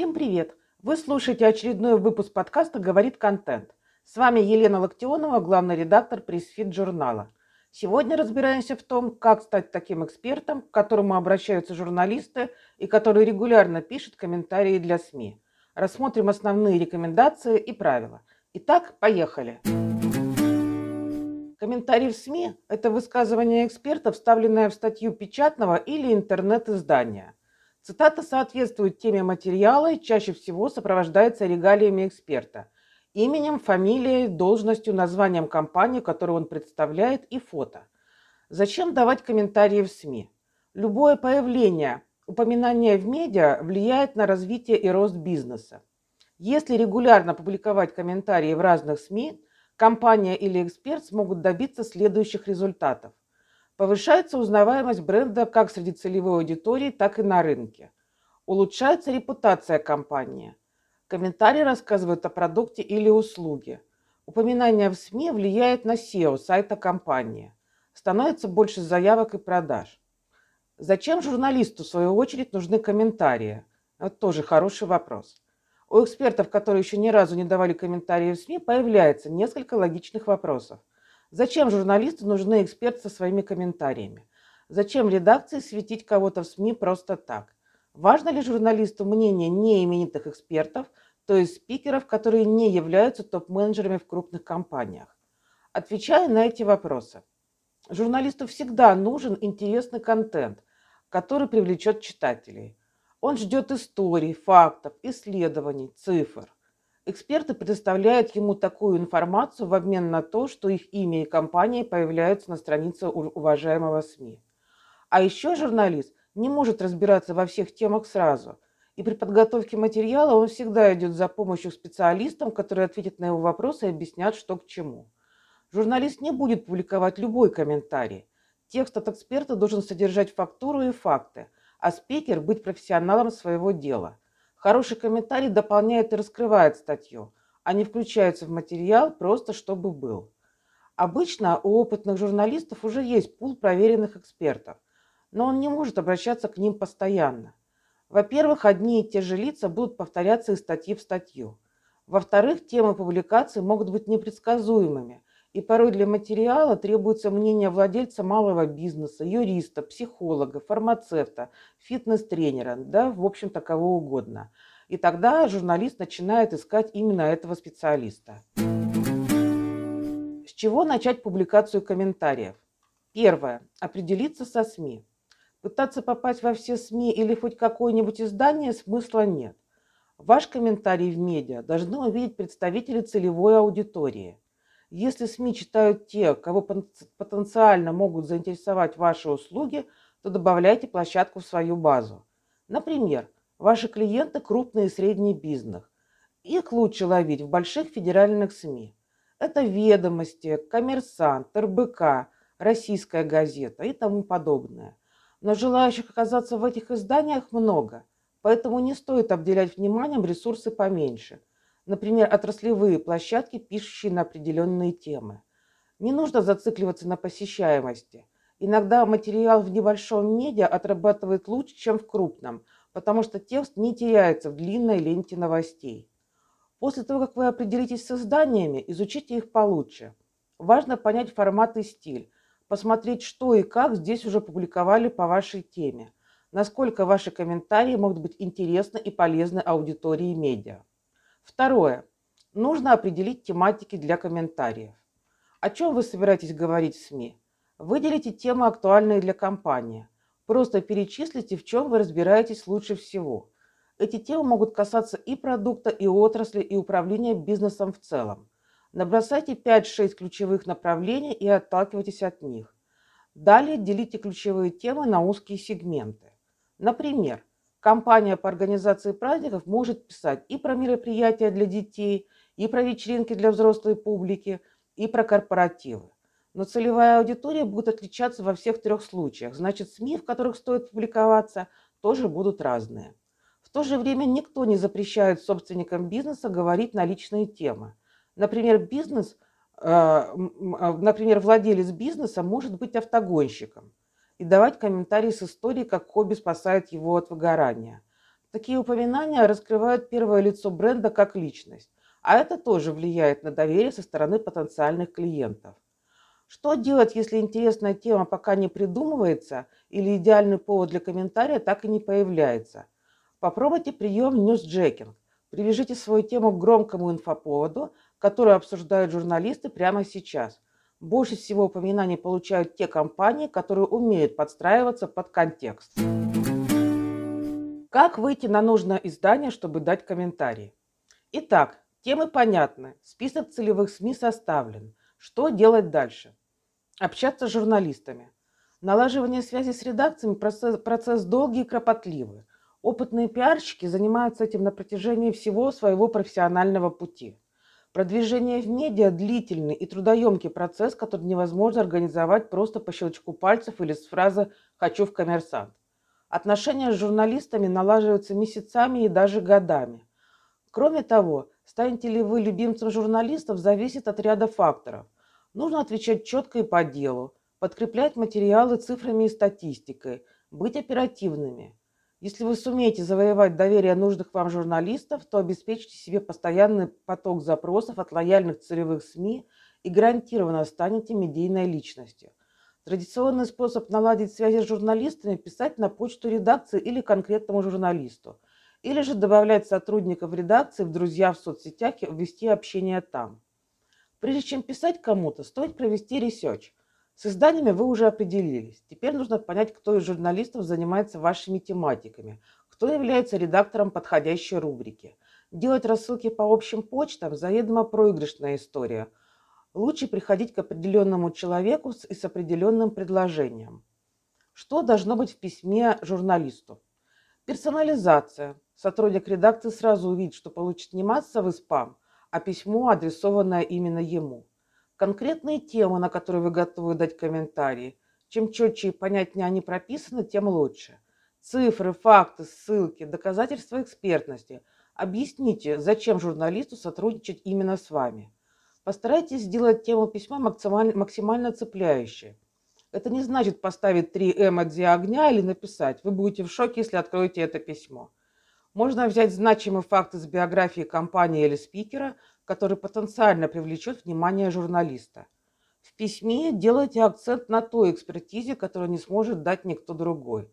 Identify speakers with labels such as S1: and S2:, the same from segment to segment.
S1: Всем привет! Вы слушаете очередной выпуск подкаста «Говорит контент». С вами Елена Локтионова, главный редактор пресс-фит журнала. Сегодня разбираемся в том, как стать таким экспертом, к которому обращаются журналисты и который регулярно пишет комментарии для СМИ. Рассмотрим основные рекомендации и правила. Итак, поехали! Комментарий в СМИ – это высказывание эксперта, вставленное в статью печатного или интернет-издания – Цитата соответствует теме материала и чаще всего сопровождается регалиями эксперта – именем, фамилией, должностью, названием компании, которую он представляет, и фото. Зачем давать комментарии в СМИ? Любое появление, упоминание в медиа влияет на развитие и рост бизнеса. Если регулярно публиковать комментарии в разных СМИ, компания или эксперт смогут добиться следующих результатов. Повышается узнаваемость бренда как среди целевой аудитории, так и на рынке. Улучшается репутация компании. Комментарии рассказывают о продукте или услуге. Упоминание в СМИ влияет на SEO сайта компании. Становится больше заявок и продаж. Зачем журналисту, в свою очередь, нужны комментарии? Это тоже хороший вопрос. У экспертов, которые еще ни разу не давали комментарии в СМИ, появляется несколько логичных вопросов. Зачем журналисту нужны эксперты со своими комментариями? Зачем редакции светить кого-то в СМИ просто так? Важно ли журналисту мнение неименитых экспертов, то есть спикеров, которые не являются топ-менеджерами в крупных компаниях? Отвечая на эти вопросы, журналисту всегда нужен интересный контент, который привлечет читателей. Он ждет историй, фактов, исследований, цифр – Эксперты предоставляют ему такую информацию в обмен на то, что их имя и компания появляются на странице уважаемого СМИ. А еще журналист не может разбираться во всех темах сразу. И при подготовке материала он всегда идет за помощью специалистам, которые ответят на его вопросы и объяснят, что к чему. Журналист не будет публиковать любой комментарий. Текст от эксперта должен содержать фактуру и факты, а спикер быть профессионалом своего дела. Хороший комментарий дополняет и раскрывает статью, а не включается в материал просто чтобы был. Обычно у опытных журналистов уже есть пул проверенных экспертов, но он не может обращаться к ним постоянно. Во-первых, одни и те же лица будут повторяться из статьи в статью. Во-вторых, темы публикации могут быть непредсказуемыми, и порой для материала требуется мнение владельца малого бизнеса, юриста, психолога, фармацевта, фитнес-тренера, да, в общем-то, кого угодно. И тогда журналист начинает искать именно этого специалиста. С чего начать публикацию комментариев? Первое. Определиться со СМИ. Пытаться попасть во все СМИ или хоть какое-нибудь издание смысла нет. Ваш комментарий в медиа должны увидеть представители целевой аудитории – если СМИ читают те, кого потенциально могут заинтересовать ваши услуги, то добавляйте площадку в свою базу. Например, ваши клиенты – крупный и средний бизнес. Их лучше ловить в больших федеральных СМИ. Это «Ведомости», «Коммерсант», РБК, «Российская газета» и тому подобное. Но желающих оказаться в этих изданиях много, поэтому не стоит обделять вниманием ресурсы поменьше – Например, отраслевые площадки, пишущие на определенные темы. Не нужно зацикливаться на посещаемости. Иногда материал в небольшом медиа отрабатывает лучше, чем в крупном, потому что текст не теряется в длинной ленте новостей. После того, как вы определитесь с изданиями, изучите их получше. Важно понять формат и стиль, посмотреть, что и как здесь уже публиковали по вашей теме, насколько ваши комментарии могут быть интересны и полезны аудитории медиа. Второе. Нужно определить тематики для комментариев. О чем вы собираетесь говорить в СМИ? Выделите темы, актуальные для компании. Просто перечислите, в чем вы разбираетесь лучше всего. Эти темы могут касаться и продукта, и отрасли, и управления бизнесом в целом. Набросайте 5-6 ключевых направлений и отталкивайтесь от них. Далее делите ключевые темы на узкие сегменты. Например, Компания по организации праздников может писать и про мероприятия для детей, и про вечеринки для взрослой публики, и про корпоративы. Но целевая аудитория будет отличаться во всех трех случаях. Значит, СМИ, в которых стоит публиковаться, тоже будут разные. В то же время никто не запрещает собственникам бизнеса говорить на личные темы. Например, бизнес, э, например, владелец бизнеса может быть автогонщиком и давать комментарии с историей, как хобби спасает его от выгорания. Такие упоминания раскрывают первое лицо бренда как личность, а это тоже влияет на доверие со стороны потенциальных клиентов. Что делать, если интересная тема пока не придумывается или идеальный повод для комментария так и не появляется? Попробуйте прием ньюсджекинг. Привяжите свою тему к громкому инфоповоду, который обсуждают журналисты прямо сейчас. Больше всего упоминаний получают те компании, которые умеют подстраиваться под контекст. Как выйти на нужное издание, чтобы дать комментарий? Итак, темы понятны, список целевых СМИ составлен. Что делать дальше? Общаться с журналистами. Налаживание связи с редакциями процесс, процесс долгий и кропотливый. Опытные пиарщики занимаются этим на протяжении всего своего профессионального пути. Продвижение в медиа – длительный и трудоемкий процесс, который невозможно организовать просто по щелчку пальцев или с фразы «хочу в коммерсант». Отношения с журналистами налаживаются месяцами и даже годами. Кроме того, станете ли вы любимцем журналистов, зависит от ряда факторов. Нужно отвечать четко и по делу, подкреплять материалы цифрами и статистикой, быть оперативными – если вы сумеете завоевать доверие нужных вам журналистов, то обеспечите себе постоянный поток запросов от лояльных целевых СМИ и гарантированно станете медийной личностью. Традиционный способ наладить связи с журналистами – писать на почту редакции или конкретному журналисту. Или же добавлять сотрудников редакции в друзья в соцсетях и вести общение там. Прежде чем писать кому-то, стоит провести research – с изданиями вы уже определились. Теперь нужно понять, кто из журналистов занимается вашими тематиками, кто является редактором подходящей рубрики. Делать рассылки по общим почтам – заведомо проигрышная история. Лучше приходить к определенному человеку и с определенным предложением. Что должно быть в письме журналисту? Персонализация. Сотрудник редакции сразу увидит, что получит не массовый спам, а письмо, адресованное именно ему – конкретные темы, на которые вы готовы дать комментарии. Чем четче и понятнее они прописаны, тем лучше. Цифры, факты, ссылки, доказательства экспертности. Объясните, зачем журналисту сотрудничать именно с вами. Постарайтесь сделать тему письма максимально, цепляющей. Это не значит поставить 3 эмодзи огня или написать. Вы будете в шоке, если откроете это письмо. Можно взять значимый факт из биографии компании или спикера, который потенциально привлечет внимание журналиста. В письме делайте акцент на той экспертизе, которую не сможет дать никто другой.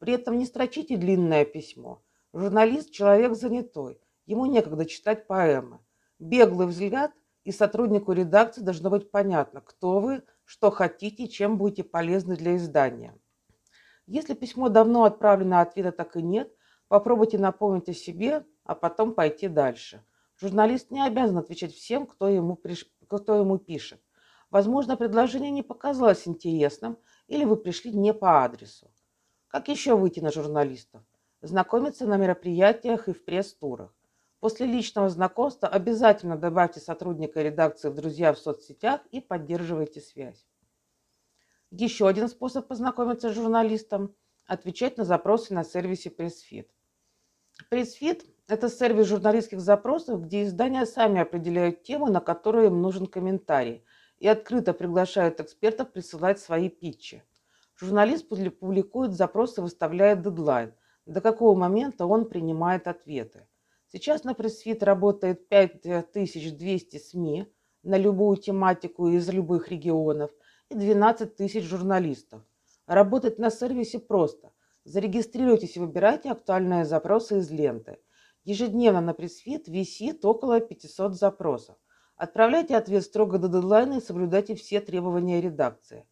S1: При этом не строчите длинное письмо. Журналист – человек занятой, ему некогда читать поэмы. Беглый взгляд, и сотруднику редакции должно быть понятно, кто вы, что хотите, чем будете полезны для издания. Если письмо давно отправлено, а ответа так и нет, попробуйте напомнить о себе, а потом пойти дальше – Журналист не обязан отвечать всем, кто ему, приш... кто ему пишет. Возможно, предложение не показалось интересным, или вы пришли не по адресу. Как еще выйти на журналистов? Знакомиться на мероприятиях и в пресс-турах. После личного знакомства обязательно добавьте сотрудника редакции в друзья в соцсетях и поддерживайте связь. Еще один способ познакомиться с журналистом – отвечать на запросы на сервисе PressFit. PressFit это сервис журналистских запросов, где издания сами определяют тему, на которую им нужен комментарий, и открыто приглашают экспертов присылать свои питчи. Журналист публикует запросы, выставляет дедлайн, до какого момента он принимает ответы. Сейчас на Pressfeed работает 5200 СМИ на любую тематику из любых регионов и 12 тысяч журналистов. Работать на сервисе просто. Зарегистрируйтесь и выбирайте актуальные запросы из ленты – Ежедневно на Pressfeed висит около 500 запросов. Отправляйте ответ строго до дедлайна и соблюдайте все требования редакции.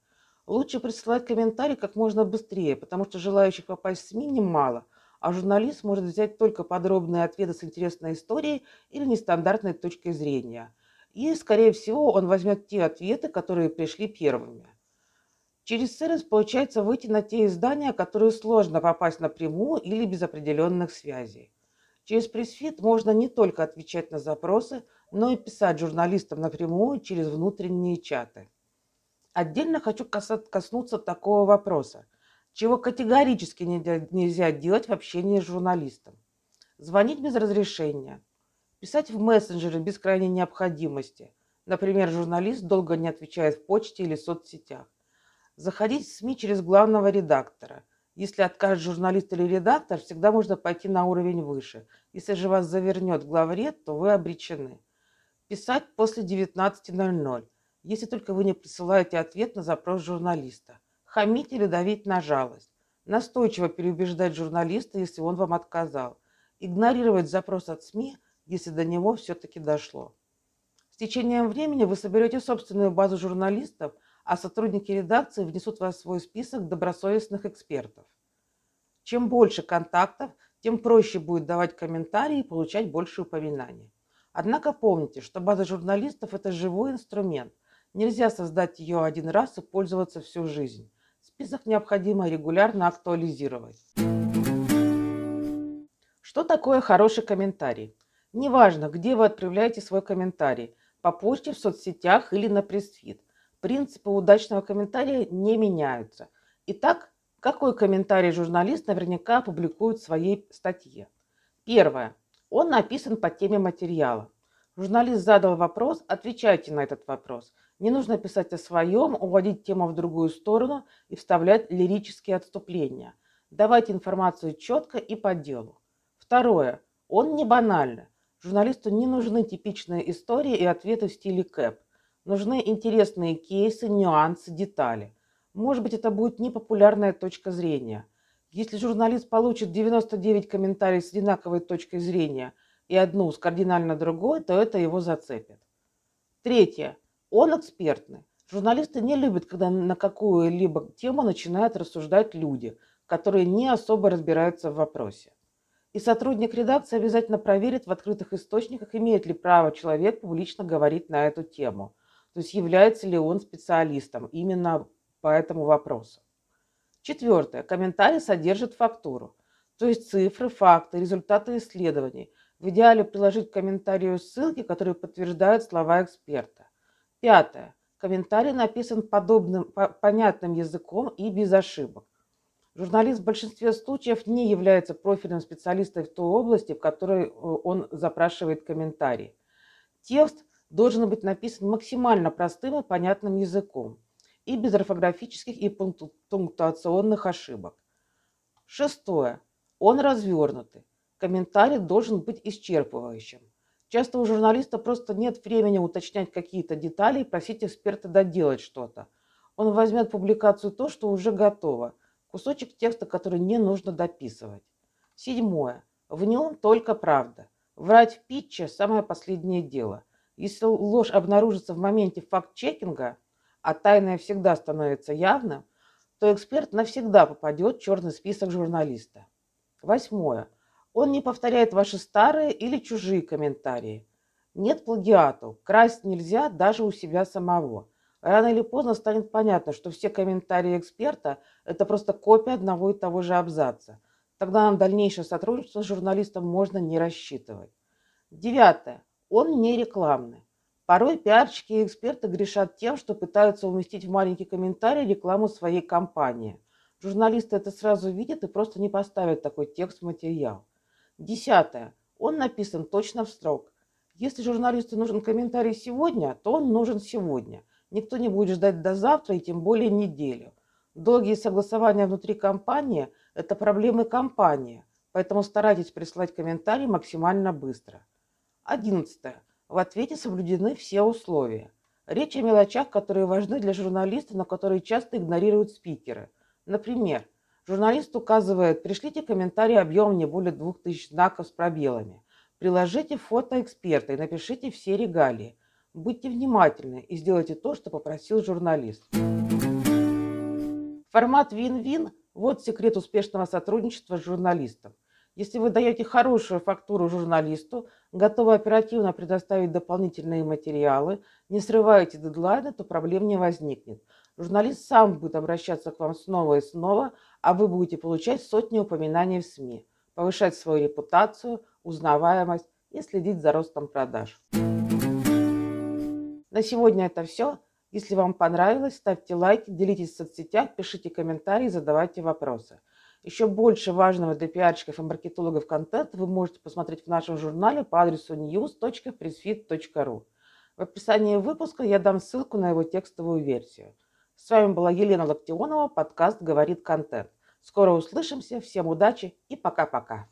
S1: Лучше присылать комментарий как можно быстрее, потому что желающих попасть в СМИ немало, а журналист может взять только подробные ответы с интересной историей или нестандартной точкой зрения. И, скорее всего, он возьмет те ответы, которые пришли первыми. Через сервис получается выйти на те издания, которые сложно попасть напрямую или без определенных связей. Через пресс-фит можно не только отвечать на запросы, но и писать журналистам напрямую через внутренние чаты. Отдельно хочу коснуться такого вопроса, чего категорически нельзя делать в общении с журналистом. Звонить без разрешения, писать в мессенджеры без крайней необходимости. Например, журналист долго не отвечает в почте или соцсетях. Заходить в СМИ через главного редактора. Если откажет журналист или редактор, всегда можно пойти на уровень выше. Если же вас завернет главред, то вы обречены. Писать после 19.00, если только вы не присылаете ответ на запрос журналиста. Хамить или давить на жалость. Настойчиво переубеждать журналиста, если он вам отказал. Игнорировать запрос от СМИ, если до него все-таки дошло. С течением времени вы соберете собственную базу журналистов, а сотрудники редакции внесут вас в свой список добросовестных экспертов. Чем больше контактов, тем проще будет давать комментарии и получать больше упоминаний. Однако помните, что база журналистов – это живой инструмент. Нельзя создать ее один раз и пользоваться всю жизнь. Список необходимо регулярно актуализировать. Что такое хороший комментарий? Неважно, где вы отправляете свой комментарий – по почте, в соцсетях или на пресс-фит – принципы удачного комментария не меняются. Итак, какой комментарий журналист наверняка опубликует в своей статье? Первое. Он написан по теме материала. Журналист задал вопрос, отвечайте на этот вопрос. Не нужно писать о своем, уводить тему в другую сторону и вставлять лирические отступления. Давайте информацию четко и по делу. Второе. Он не банальный. Журналисту не нужны типичные истории и ответы в стиле КЭП. Нужны интересные кейсы, нюансы, детали. Может быть, это будет непопулярная точка зрения. Если журналист получит 99 комментариев с одинаковой точкой зрения и одну с кардинально другой, то это его зацепит. Третье. Он экспертный. Журналисты не любят, когда на какую-либо тему начинают рассуждать люди, которые не особо разбираются в вопросе. И сотрудник редакции обязательно проверит в открытых источниках, имеет ли право человек публично говорить на эту тему – то есть является ли он специалистом именно по этому вопросу. Четвертое. Комментарий содержит фактуру, то есть цифры, факты, результаты исследований. В идеале приложить к комментарию ссылки, которые подтверждают слова эксперта. Пятое. Комментарий написан подобным, понятным языком и без ошибок. Журналист в большинстве случаев не является профильным специалистом в той области, в которой э, он запрашивает комментарий. Текст должен быть написан максимально простым и понятным языком и без орфографических и пунктуационных ошибок. Шестое. Он развернутый. Комментарий должен быть исчерпывающим. Часто у журналиста просто нет времени уточнять какие-то детали и просить эксперта доделать что-то. Он возьмет публикацию то, что уже готово, кусочек текста, который не нужно дописывать. Седьмое. В нем только правда. Врать в питче – самое последнее дело – если ложь обнаружится в моменте факт-чекинга, а тайное всегда становится явным, то эксперт навсегда попадет в черный список журналиста. Восьмое. Он не повторяет ваши старые или чужие комментарии. Нет плагиату. Красть нельзя даже у себя самого. Рано или поздно станет понятно, что все комментарии эксперта – это просто копия одного и того же абзаца. Тогда на дальнейшее сотрудничество с журналистом можно не рассчитывать. Девятое. Он не рекламный. Порой пиарщики и эксперты грешат тем, что пытаются уместить в маленький комментарий рекламу своей компании. Журналисты это сразу видят и просто не поставят такой текст в материал. Десятое. Он написан точно в строк. Если журналисту нужен комментарий сегодня, то он нужен сегодня. Никто не будет ждать до завтра и тем более неделю. Долгие согласования внутри компании – это проблемы компании, поэтому старайтесь прислать комментарий максимально быстро. Одиннадцатое. В ответе соблюдены все условия. Речь о мелочах, которые важны для журналиста, но которые часто игнорируют спикеры. Например, журналист указывает, пришлите комментарий объемом не более 2000 знаков с пробелами. Приложите фото эксперта и напишите все регалии. Будьте внимательны и сделайте то, что попросил журналист. Формат вин-вин – вот секрет успешного сотрудничества с журналистом. Если вы даете хорошую фактуру журналисту, готовы оперативно предоставить дополнительные материалы, не срываете дедлайны, то проблем не возникнет. Журналист сам будет обращаться к вам снова и снова, а вы будете получать сотни упоминаний в СМИ, повышать свою репутацию, узнаваемость и следить за ростом продаж. На сегодня это все. Если вам понравилось, ставьте лайки, делитесь в соцсетях, пишите комментарии, задавайте вопросы. Еще больше важного для пиарщиков и маркетологов контента вы можете посмотреть в нашем журнале по адресу news.pressfit.ru. В описании выпуска я дам ссылку на его текстовую версию. С вами была Елена Локтионова, подкаст «Говорит контент». Скоро услышимся. Всем удачи и пока-пока.